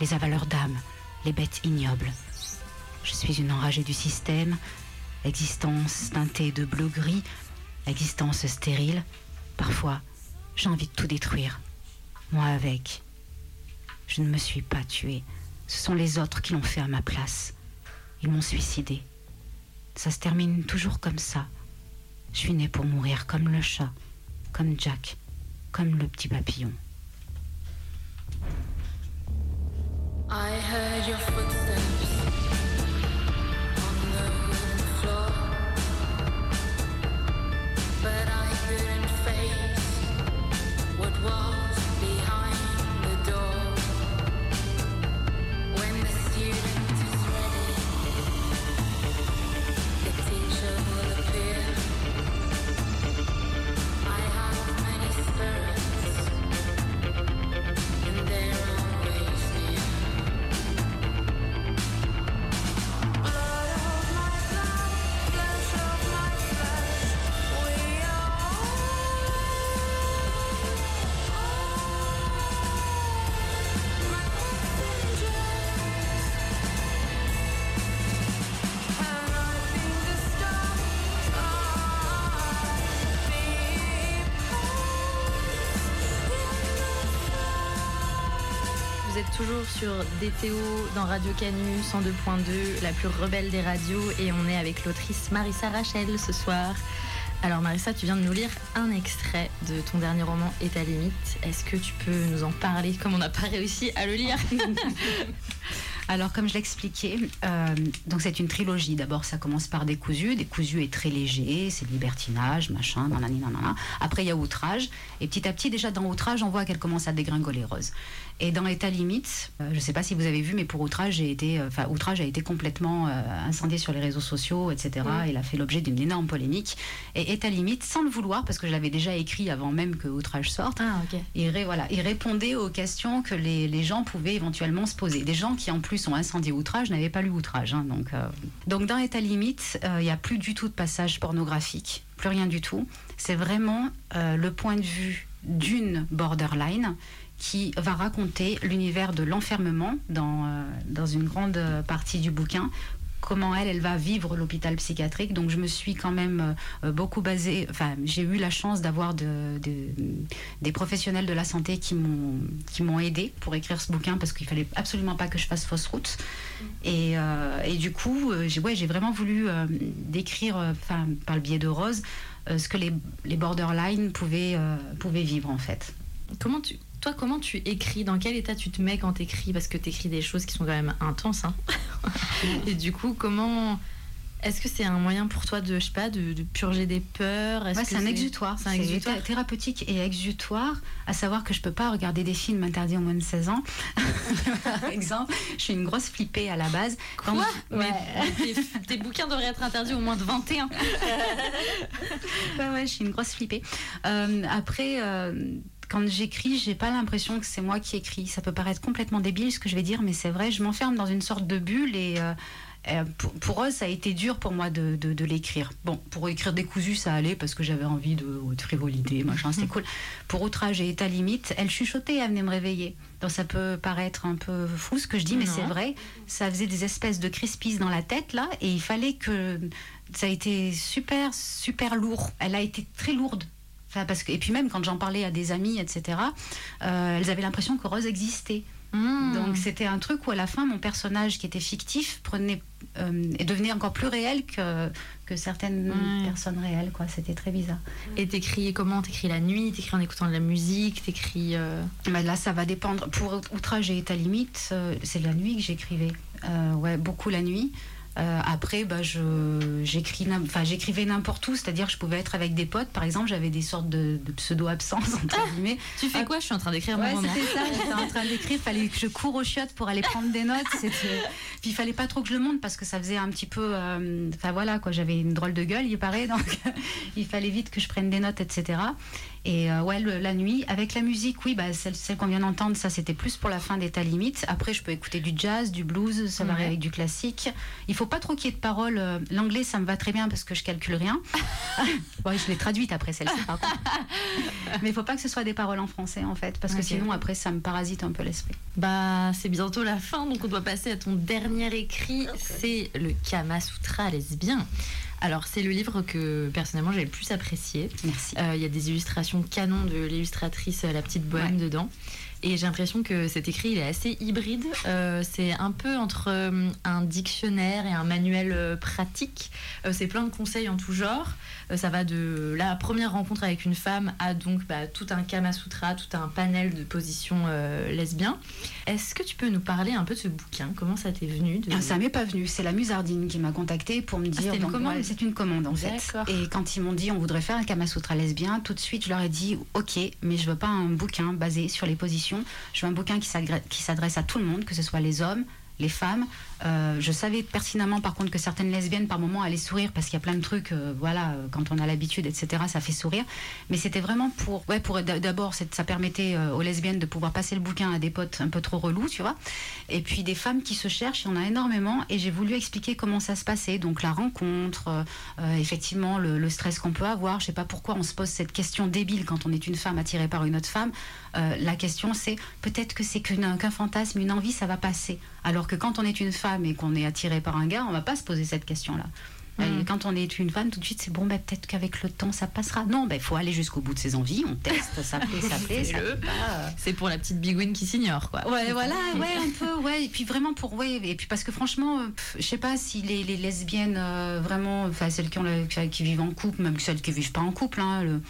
les avaleurs d'âme, les bêtes ignobles. Je suis une enragée du système, existence teintée de bleu-gris, existence stérile. Parfois, j'ai envie de tout détruire. Moi avec. Je ne me suis pas tuée. Ce sont les autres qui l'ont fait à ma place. Ils m'ont suicidé. Ça se termine toujours comme ça. Je suis née pour mourir comme le chat, comme Jack, comme le petit papillon. I heard your footsteps on the wooden floor, but I couldn't face what was sur DTO dans Radio Canu 102.2, la plus rebelle des radios, et on est avec l'autrice Marissa Rachel ce soir. Alors Marissa, tu viens de nous lire un extrait de ton dernier roman Et ta limite. Est-ce que tu peux nous en parler comme on n'a pas réussi à le lire Alors, comme je l'expliquais, euh, donc c'est une trilogie. D'abord, ça commence par Décousu. Décousu est très léger, c'est libertinage, machin, nanani, nanana. Après, il y a Outrage. Et petit à petit, déjà dans Outrage, on voit qu'elle commence à dégringoler Rose. Et dans État limite, euh, je ne sais pas si vous avez vu, mais pour Outrage, j'ai été, euh, enfin, Outrage a été complètement euh, incendié sur les réseaux sociaux, etc. Il a fait l'objet d'une énorme polémique. Et État limite, sans le vouloir, parce que je l'avais déjà écrit avant même que Outrage sorte, Ah ok. il, ré- voilà, il répondait aux questions que les, les gens pouvaient éventuellement se poser. Des gens qui, en plus, ont incendié Outrage n'avaient pas lu Outrage. hein, donc, donc, dans État limite, il n'y a plus du tout de passage pornographique. Plus rien du tout. C'est vraiment euh, le point de vue d'une borderline qui va raconter l'univers de l'enfermement dans, euh, dans une grande partie du bouquin comment elle, elle va vivre l'hôpital psychiatrique. Donc je me suis quand même euh, beaucoup basée, enfin j'ai eu la chance d'avoir de, de- des professionnels de la santé qui m'ont qui aidé pour écrire ce bouquin parce qu'il fallait absolument pas que je fasse fausse route. Et, euh, et du coup, j'ai ouais, vraiment voulu décrire, enfin par le biais de Rose, ce que les, les borderline pouvaient, pouvaient vivre en fait. Comment tu, toi, comment tu écris? Dans quel état tu te mets quand t'écris? Parce que t'écris des choses qui sont quand même intenses. hein. Et du coup, comment Est-ce que c'est un moyen pour toi de, je sais pas, de, de purger des peurs? Ouais, c'est un exutoire. C'est un exutoire? thé- thérapeutique et exutoire, à savoir que je peux pas regarder des films interdits aux moins de 16 ans. Par exemple, je suis une grosse flippée à la base. Quand Quoi Mais tes bouquins devraient être interdits au moins de 21. ouais, ouais, je suis une grosse flippée. Euh, après, euh, quand j'écris, j'ai pas l'impression que c'est moi qui écris. Ça peut paraître complètement débile ce que je vais dire, mais c'est vrai. Je m'enferme dans une sorte de bulle et. euh, euh, pour, pour eux, ça a été dur pour moi de, de- de l'écrire. Bon, pour écrire décousu, ça allait parce que j'avais envie de, de frivolité, machin, c'était cool. Pour outrage et état limite, elle chuchotait, elle venait me réveiller. Donc ça peut paraître un peu fou ce que je dis, mais c'est vrai. Ça faisait des espèces de crispies dans la tête là, et il fallait que ça a été super, super lourd. Elle a été très lourde. Enfin, parce que, et puis même quand j'en parlais à des amis, etc., euh, elles avaient l'impression que Rose existait. Hmm. Donc c'était un truc où à la fin mon personnage qui était fictif prenait euh, et devenait encore plus réel que, que certaines Ouais. personnes réelles. quoi. C'était très bizarre. Et t'écris comment? T'écris la nuit? T'écris en écoutant de la musique? T'écris. euh, Bah, là, ça va dépendre. Pour Outrage et ta limite, euh, c'est la nuit que j'écrivais. Ouais, beaucoup la nuit. Euh, après, bah, j'écrivais n'importe où, c'est-à-dire que je pouvais être avec des potes, par exemple, j'avais des sortes de, de pseudo-absences, entre guillemets. Tu fais Ah. quoi? Je suis en train d'écrire Ouais, mon roman. c'était ça, j'étais en train d'écrire, fallait que je cours aux chiottes pour aller prendre des notes. Puis il fallait pas trop que je le monte parce que ça faisait un petit peu. euh, Enfin voilà, quoi, j'avais une drôle de gueule, il paraît, donc il fallait vite que je prenne des notes, etc. Et euh, ouais, le- la nuit, avec la musique, oui, bah, celle, celle qu'on vient d'entendre, ça c'était plus pour la fin d'état limite. Après, je peux écouter du jazz, du blues, ça varie Ouais. avec du classique. Il faut faut pas trop qu'il y ait de paroles. euh, L'anglais, ça me va très bien parce que je calcule rien. bon, je l'ai traduite après celle-ci, par contre. Mais il faut pas que ce soit des paroles en français, en fait, parce que sinon, après, ça me parasite un peu l'esprit. Bah, c'est bientôt la fin, donc on doit passer à ton dernier écrit. C'est le Kama Sutra lesbien. Alors, c'est le livre que personnellement j'ai le plus apprécié. Merci. Euh, Il y a des illustrations canon de l'illustratrice euh, La Petite Bohème Ouais. dedans. Et j'ai l'impression que cet écrit il est assez hybride. Euh, c'est un peu entre euh, un dictionnaire et un manuel euh, pratique. C'est plein de conseils en tout genre. Ça va de la première rencontre avec une femme à donc bah, tout un Kama Sutra, tout un panel de positions lesbiens. Est-ce que tu peux nous parler un peu de ce bouquin? Comment ça t'est venu de... Ah, Ça m'est pas venu. C'est la Musardine qui m'a contactée pour me dire. c'était une commande ouais, C'est une commande en fait. Et quand ils m'ont dit on voudrait faire un Kama Sutra lesbien, tout de suite je leur ai dit ok, mais je veux pas un bouquin basé sur les positions. Je veux un bouquin qui s'adresse à tout le monde, que ce soit les hommes, les femmes. Euh, je savais pertinemment par contre que certaines lesbiennes par moment allaient sourire parce qu'il y a plein de trucs, euh, voilà, euh, quand on a l'habitude, etc. Ça fait sourire. Mais c'était vraiment pour, ouais, pour d'abord ça permettait aux lesbiennes de pouvoir passer le bouquin à des potes un peu trop relous, tu vois. Et puis des femmes qui se cherchent, il y en a énormément. Et j'ai voulu expliquer comment ça se passait. Donc la rencontre, effectivement le, stress qu'on peut avoir. Je sais pas pourquoi on se pose cette question débile quand on est une femme attirée par une autre femme. La question c'est peut-être que c'est qu'un fantasme, une envie, ça va passer. Alors que quand on est une femme et qu'on est attiré par un gars, on va pas se poser cette question-là. Et quand on est une femme, tout de suite, c'est bon, ben, peut-être qu'avec le temps, ça passera. Non, il faut aller jusqu'au bout de ses envies, on teste, ça plaît, ça plaît. C'est pour la petite bigouine qui s'ignore, quoi. Ouais, voilà, ouais, un peu, ouais. Et puis vraiment pour, ouais, et puis parce que franchement, euh, je sais pas si les, les lesbiennes euh, vraiment, enfin celles qui, ont le- qui qui vivent en couple, même celles qui vivent pas en couple, hein, le-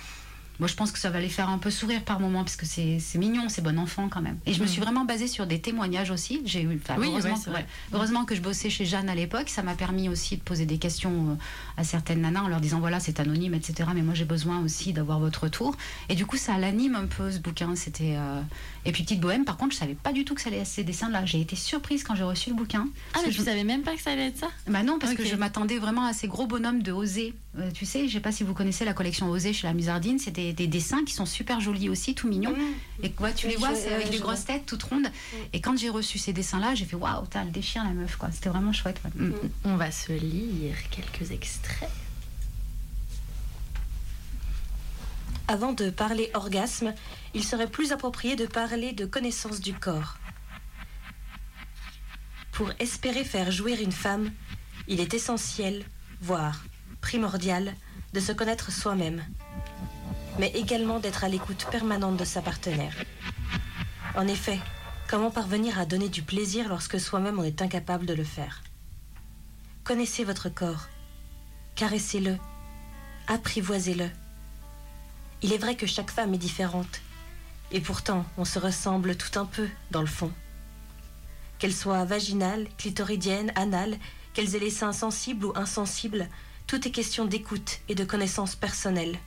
moi je pense que ça va les faire un peu sourire par moment parce que c'est mignon, c'est bon enfant quand même. Et je me suis vraiment basée sur des témoignages aussi. J'ai eu, enfin, Oui, heureusement, ouais, c'est vrai. ouais. heureusement que je bossais chez Jeanne à l'époque, ça m'a permis aussi de poser des questions euh, à certaines nanas en leur disant voilà c'est anonyme, etc. Mais moi j'ai besoin aussi d'avoir votre retour. Et du coup ça l'anime un peu ce bouquin. C'était euh, et puis Petite Bohème, par contre, je savais pas du tout que ça allait être ces dessins-là. J'ai été surprise quand j'ai reçu le bouquin. Ah, mais je- savais même pas que ça allait être ça? Bah non, parce que je m'attendais vraiment à ces gros bonhommes de Osée. Euh, tu sais, je sais pas si vous connaissez la collection Osée chez la Musardine. C'est des, des dessins qui sont super jolis aussi, tout mignons. Et ouais, tu les vois, c'est avec des grosses têtes toutes rondes. Et quand j'ai reçu ces dessins-là, j'ai fait waouh, t'as le déchire la meuf, quoi. C'était vraiment chouette. ouais. Mm. On va se lire quelques extraits. Avant de parler orgasme, il serait plus approprié de parler de connaissance du corps. Pour espérer faire jouir une femme, il est essentiel, voire primordial, de se connaître soi-même, mais également d'être à l'écoute permanente de sa partenaire. En effet, comment parvenir à donner du plaisir lorsque soi-même on est incapable de le faire? Connaissez votre corps, caressez-le, apprivoisez-le. Il est vrai que chaque femme est différente. Et pourtant, on se ressemble tout un peu, dans le fond. Qu'elle soit vaginale, clitoridienne, anale, qu'elles aient les seins sensibles ou insensibles, tout est question d'écoute et de connaissance personnelle.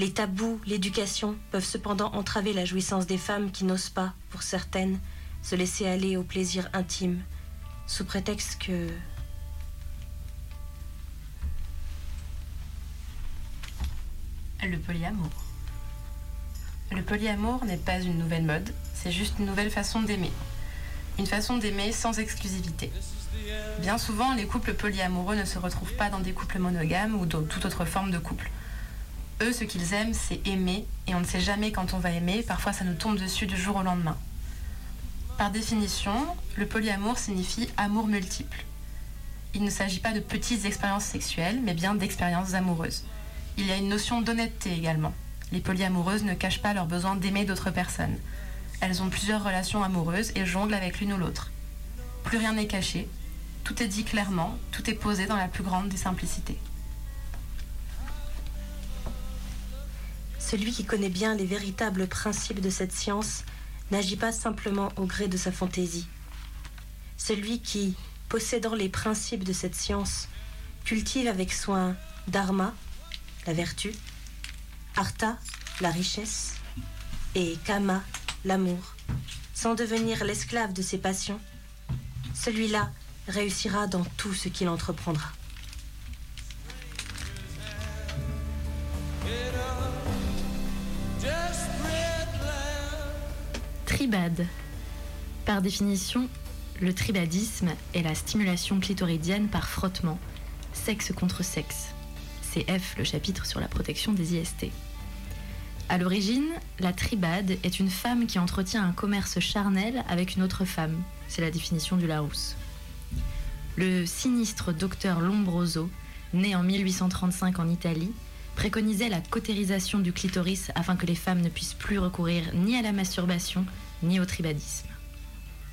Les tabous, l'éducation peuvent cependant entraver la jouissance des femmes qui n'osent pas, pour certaines, se laisser aller au plaisir intime, sous prétexte que Le polyamour. Le polyamour n'est pas une nouvelle mode, c'est juste une nouvelle façon d'aimer. Une façon d'aimer sans exclusivité. Bien souvent, les couples polyamoureux ne se retrouvent pas dans des couples monogames ou dans toute autre forme de couple. Eux, ce qu'ils aiment, c'est aimer, et on ne sait jamais quand on va aimer, parfois ça nous tombe dessus du jour au lendemain. Par définition, le polyamour signifie amour multiple. Il ne s'agit pas de petites expériences sexuelles, mais bien d'expériences amoureuses. Il y a une notion d'honnêteté également. Les polyamoureuses ne cachent pas leur besoin d'aimer d'autres personnes. Elles ont plusieurs relations amoureuses et jonglent avec l'une ou l'autre. Plus rien n'est caché, tout est dit clairement, tout est posé dans la plus grande des simplicités. Celui qui connaît bien les véritables principes de cette science n'agit pas simplement au gré de sa fantaisie. Celui qui, possédant les principes de cette science, cultive avec soin dharma, la vertu, artha, la richesse, et kama, l'amour, sans devenir l'esclave de ses passions, celui-là réussira dans tout ce qu'il entreprendra. Tribade. Par définition, le tribadisme est la stimulation clitoridienne par frottement, sexe contre sexe. C'est F, le chapitre sur la protection des IST. À l'origine, la tribade est une femme qui entretient un commerce charnel avec une autre femme. C'est la définition du Larousse. Le sinistre docteur Lombroso, né en 1835 en Italie, préconisait la cautérisation du clitoris afin que les femmes ne puissent plus recourir ni à la masturbation ni au tribadisme.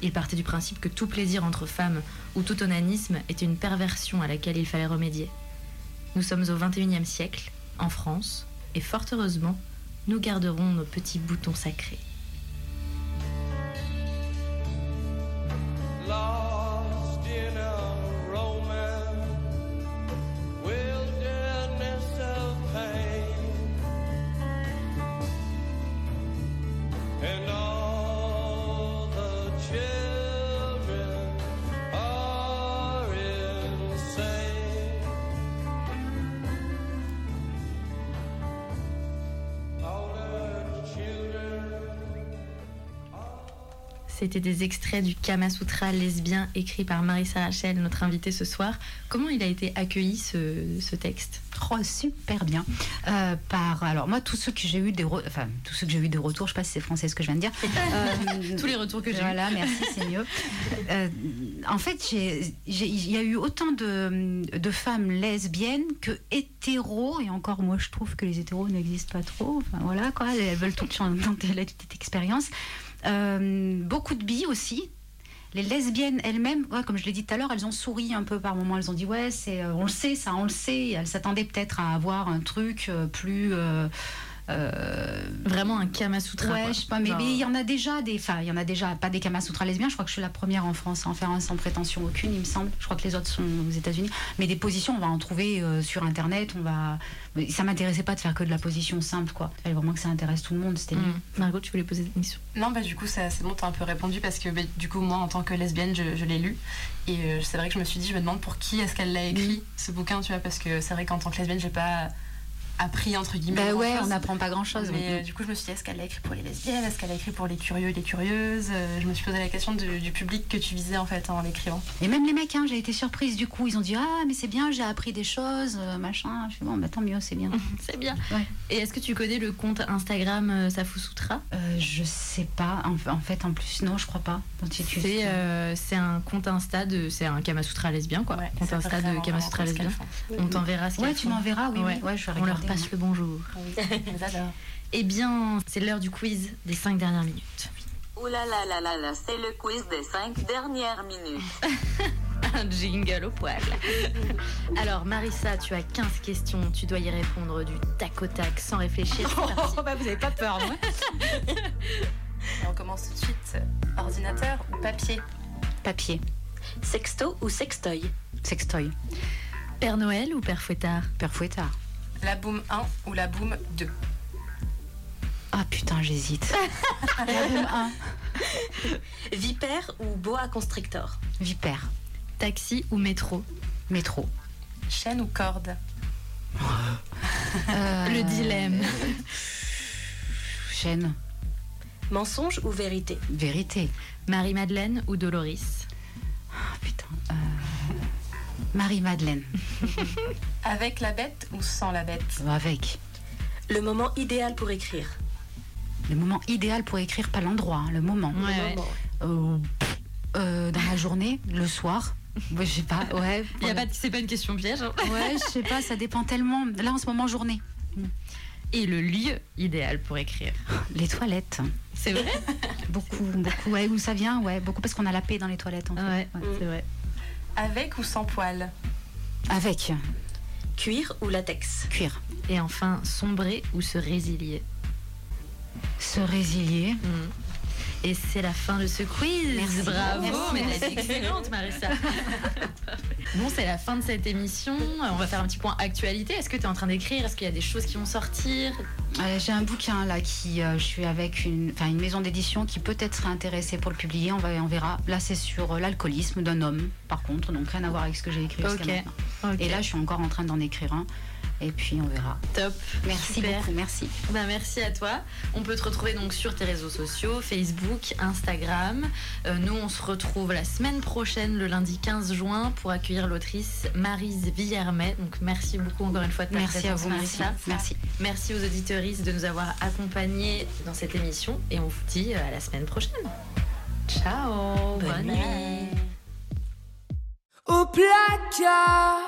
Il partait du principe que tout plaisir entre femmes ou tout onanisme était une perversion à laquelle il fallait remédier. Nous sommes au XXIe siècle, en France, et fort heureusement, nous garderons nos petits boutons sacrés. C'était des extraits du Kama Sutra lesbien écrit par Marissa Rachel, notre invitée ce soir. Comment il a été accueilli ce, ce texte Oh, super bien. Euh, par alors moi tous ceux que j'ai eu des enfin tous ceux que j'ai eu des retours, je sais pas si c'est français ce que je viens de dire. Euh, Tous les retours que j'ai. Voilà, merci, c'est mieux. Euh, en fait, il y a eu autant de, de femmes lesbiennes que hétéros, et encore moi je trouve que les hétéros n'existent pas trop. Enfin voilà quoi, elles veulent toutes tenter la petite expérience. Euh, beaucoup de bi aussi. Les lesbiennes elles-mêmes, comme je l'ai dit tout à l'heure, elles ont souri un peu par moments. Elles ont dit ouais, c'est, euh, on le sait, ça, on le sait. Elles s'attendaient peut-être à avoir un truc euh, plus. Euh, Vraiment un Kama Sutra. Ouais, quoi. je sais pas, mais Genre, il y en a déjà des. Enfin, il y en a déjà pas des Kamasutra lesbiens. Je crois que je suis la première en France à en faire un sans prétention aucune, il me semble. Je crois que les autres sont aux États-Unis. Mais des positions, on va en trouver euh, sur Internet. On va. mais Ça m'intéressait pas de faire que de la position simple, quoi. Il fallait vraiment que ça intéresse tout le monde. C'était mieux. hum. Margot, tu voulais poser une question Non, bah du coup, ça- c'est bon, t'as un peu répondu parce que bah, du coup, moi, en tant que lesbienne, je, je l'ai lu. Et euh, c'est vrai que je me suis dit, je me demande pour qui est-ce qu'elle l'a écrit, ce bouquin, tu vois, parce que c'est vrai qu'en tant que lesbienne, j'ai pas appris, entre guillemets. Bah ouais, on n'apprend pas grand-chose. Mais euh, du coup, je me suis dit, est-ce qu'elle l'a écrit pour les lesbiennes Est-ce qu'elle l'a écrit pour les curieux et les curieuses Euh, Je me suis posé la question du public que tu visais en fait en l'écrivant. Et même les mecs, hein, j'ai été surprise du coup. Ils ont dit Ah, mais c'est bien, j'ai appris des choses, euh, machin. Je fais Bon, bah tant mieux, c'est bien. C'est bien. Ouais. Et est-ce que tu connais le compte Instagram euh, Euh, je sais pas. En, en fait, en plus, non, je crois pas. C'est euh, un compte Insta de. C'est un Kama Sutra lesbien, quoi. Ouais, compte Insta de vraiment Kama Sutra ce qu'elles lesbien. On t'enverra ce Ouais, tu m'enverras, oui, Ouais. Ouais, je vais regarder. Passe le bonjour. Oui, je les adore. Eh bien, c'est l'heure du quiz des 5 dernières minutes. Ouh là là là là là, c'est le quiz des cinq dernières minutes. Un jingle au poil. Alors, Marissa, tu as 15 questions. Tu dois y répondre du tac au tac sans réfléchir. Parti. bah, vous avez pas peur, moi. Et on commence tout de suite. Ordinateur ou papier? Papier, Sexto ou sextoy? Sextoy, Père Noël ou Père Fouettard? Père fouettard. La boom 1 ou la boom 2 Ah putain, j'hésite. La boum un, Vipère ou boa constrictor? Vipère, Taxi ou métro? Métro. Chaîne ou corde? Euh, Le dilemme. Chaîne, Mensonge ou vérité? Vérité. Marie-Madeleine ou Doloris? Ah putain. euh, Marie-Madeleine, Avec la bête ou sans la bête? Avec. Le moment idéal pour écrire Le moment idéal pour écrire, pas l'endroit, hein, le moment. Ouais, Le ouais. moment. Euh, pff, euh, dans la journée, le soir. Ouais, je sais pas, ouais. Il y a pas C'est pas une question piège. hein. Ouais, je sais pas, ça dépend tellement. Là, en ce moment, journée. Et le lieu idéal pour écrire? Les toilettes. C'est vrai? Beaucoup, beaucoup. Ouais, où ça vient? Ouais, beaucoup parce qu'on a la paix dans les toilettes, en fait. Ouais, Ouais. c'est vrai. Avec ou sans poil Avec Cuir ou latex cuir. Et enfin, sombrer ou se résilier Se résilier. Hmm. Et c'est la fin de ce quiz. Merci. Bravo, Merci. mais été excellente, Marissa. bon, c'est la fin de cette émission. On va faire un petit point actualité. Est-ce que tu es en train d'écrire? Est-ce qu'il y a des choses qui vont sortir? Euh, J'ai un bouquin là qui, euh, je suis avec une, une maison d'édition qui peut-être serait intéressée pour le publier. On va, on verra. Là, c'est sur euh, l'alcoolisme d'un homme, par contre, donc rien à voir avec ce que j'ai écrit jusqu'à maintenant. Et là, je suis encore en train d'en écrire un. Et puis, on verra. Top. Merci Super. beaucoup, merci. Bah, merci à toi. On peut te retrouver donc sur tes réseaux sociaux, Facebook, Instagram. Euh, nous, on se retrouve la semaine prochaine, le lundi 15 juin, pour accueillir l'autrice Marise Villermet. Donc, merci beaucoup encore une fois de ta Merci à vous, merci. Marissa. Merci. Merci aux auditeuristes de nous avoir accompagnés dans cette émission. Et on vous dit euh, à la semaine prochaine. Ciao. Bonne nuit. Au placard,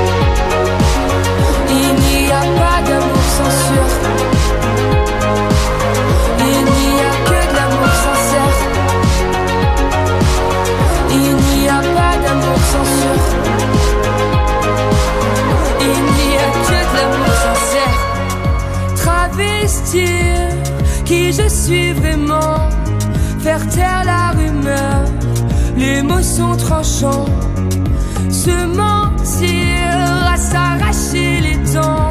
Qui je suis vraiment. Faire taire la rumeur. Les mots sont tranchants. Se mentir à s'arracher les dents.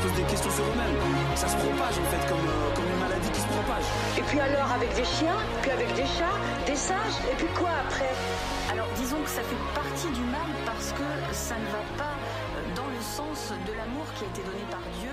se posent des questions sur eux-mêmes. Ça se propage en fait, comme, euh, comme une maladie qui se propage. Et puis alors avec des chiens, puis avec des chats, des singes, et puis quoi après? Alors disons que ça fait partie du mal parce que ça ne va pas dans le sens de l'amour qui a été donné par Dieu